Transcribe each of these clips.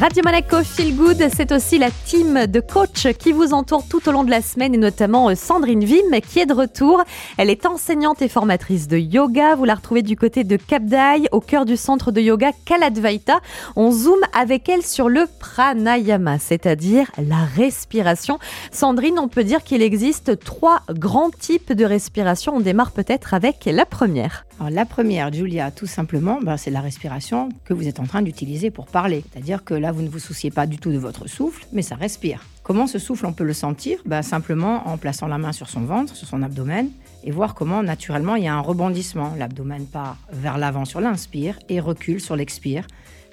Radio Monaco Feel Good, c'est aussi la team de coach qui vous entoure tout au long de la semaine et notamment euh, Sandrine Vim qui est de retour. Elle est enseignante et formatrice de yoga. Vous la retrouvez du côté de Cap au cœur du centre de yoga Kaladvaita. On zoome avec elle sur le pranayama, c'est-à-dire la respiration. Sandrine, on peut dire qu'il existe trois grands types de respiration. On démarre peut-être avec la première. La première, Julia, tout simplement, ben, c'est la respiration que vous êtes en train d'utiliser pour parler. C'est-à-dire que là, vous ne vous souciez pas du tout de votre souffle, mais ça respire. Comment ce souffle, on peut le sentir? Ben, Simplement en plaçant la main sur son ventre, sur son abdomen, et voir comment naturellement il y a un rebondissement. L'abdomen part vers l'avant sur l'inspire et recule sur l'expire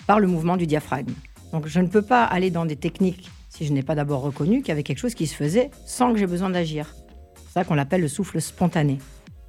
par le mouvement du diaphragme. Donc je ne peux pas aller dans des techniques si je n'ai pas d'abord reconnu qu'il y avait quelque chose qui se faisait sans que j'ai besoin d'agir. C'est ça qu'on appelle le souffle spontané.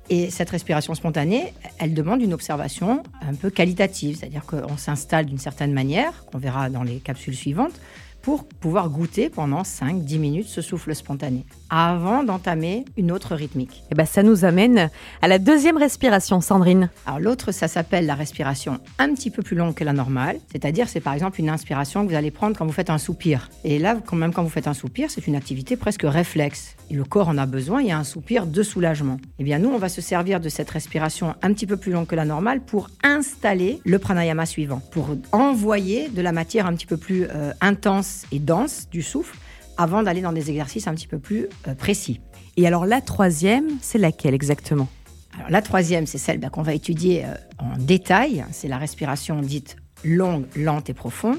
Et cette respiration spontanée, elle demande une observation un peu qualitative, c'est-à-dire qu'on s'installe d'une certaine manière, qu'on verra dans les capsules suivantes, pour pouvoir goûter pendant 5-10 minutes ce souffle spontané, avant d'entamer une autre rythmique. Et eh ben ça nous amène à la deuxième respiration, Sandrine. Alors l'autre, ça s'appelle la respiration un petit peu plus longue que la normale, c'est-à-dire c'est par exemple une inspiration que vous allez prendre quand vous faites un soupir. Et là, quand même quand vous faites un soupir, c'est une activité presque réflexe. Et le corps en a besoin, il y a un soupir de soulagement. Eh bien nous, on va se servir de cette respiration un petit peu plus longue que la normale pour installer le pranayama suivant, pour envoyer de la matière un petit peu plus euh, intense et dense du souffle avant d'aller dans des exercices un petit peu plus euh, précis. Et alors la troisième, c'est laquelle exactement? Alors, La troisième, c'est celle bah, qu'on va étudier euh, en détail. C'est la respiration dite longue, lente et profonde,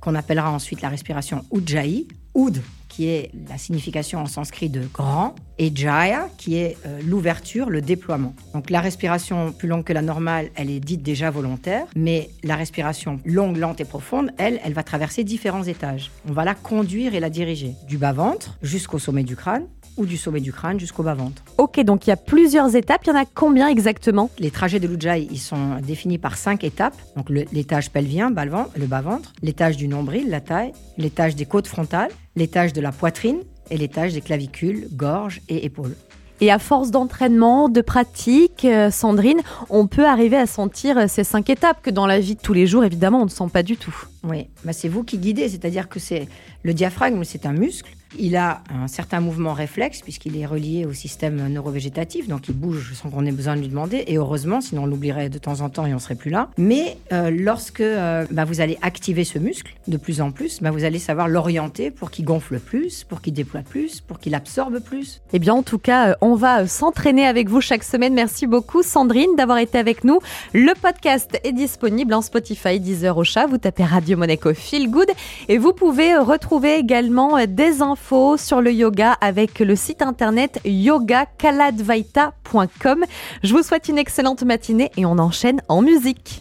qu'on appellera ensuite la respiration Ujjayi. Oud, qui est la signification en sanskrit de grand, et Jaya, qui est euh, l'ouverture, le déploiement. Donc la respiration plus longue que la normale, elle est dite déjà volontaire, mais la respiration longue, lente et profonde, elle, elle va traverser différents étages. On va la conduire et la diriger, du bas-ventre jusqu'au sommet du crâne, ou du sommet du crâne jusqu'au bas-ventre. Ok, donc il y a plusieurs étapes. Il y en a combien exactement? Les trajets de l'Ujjayi, ils sont définis par cinq étapes. Donc l'étage pelvien, le bas-ventre, l'étage du nombril, la taille, l'étage des côtes frontales, l'étage de la poitrine et l'étage des clavicules, gorge et épaules. Et à force d'entraînement, de pratique, euh, Sandrine, on peut arriver à sentir euh, ces cinq étapes que dans la vie de tous les jours, évidemment, on ne sent pas du tout. Oui, bah c'est vous qui guidez, c'est-à-dire que c'est le diaphragme, c'est un muscle il a un certain mouvement réflexe puisqu'il est relié au système neurovégétatif, donc il bouge sans qu'on ait besoin de lui demander. Et heureusement, sinon on l'oublierait de temps en temps et on serait plus là. Mais euh, lorsque euh, bah, vous allez activer ce muscle de plus en plus, bah, vous allez savoir l'orienter pour qu'il gonfle plus, pour qu'il déploie plus, pour qu'il absorbe plus. Eh bien, en tout cas, euh, on va s'entraîner avec vous chaque semaine. Merci beaucoup, Sandrine, d'avoir été avec nous. Le podcast est disponible en Spotify, Deezer, au chat. Vous tapez Monaco Feel Good et vous pouvez retrouver également des infos sur le yoga avec le site internet yogakaladvaita.com. Je vous souhaite une excellente matinée et on enchaîne en musique.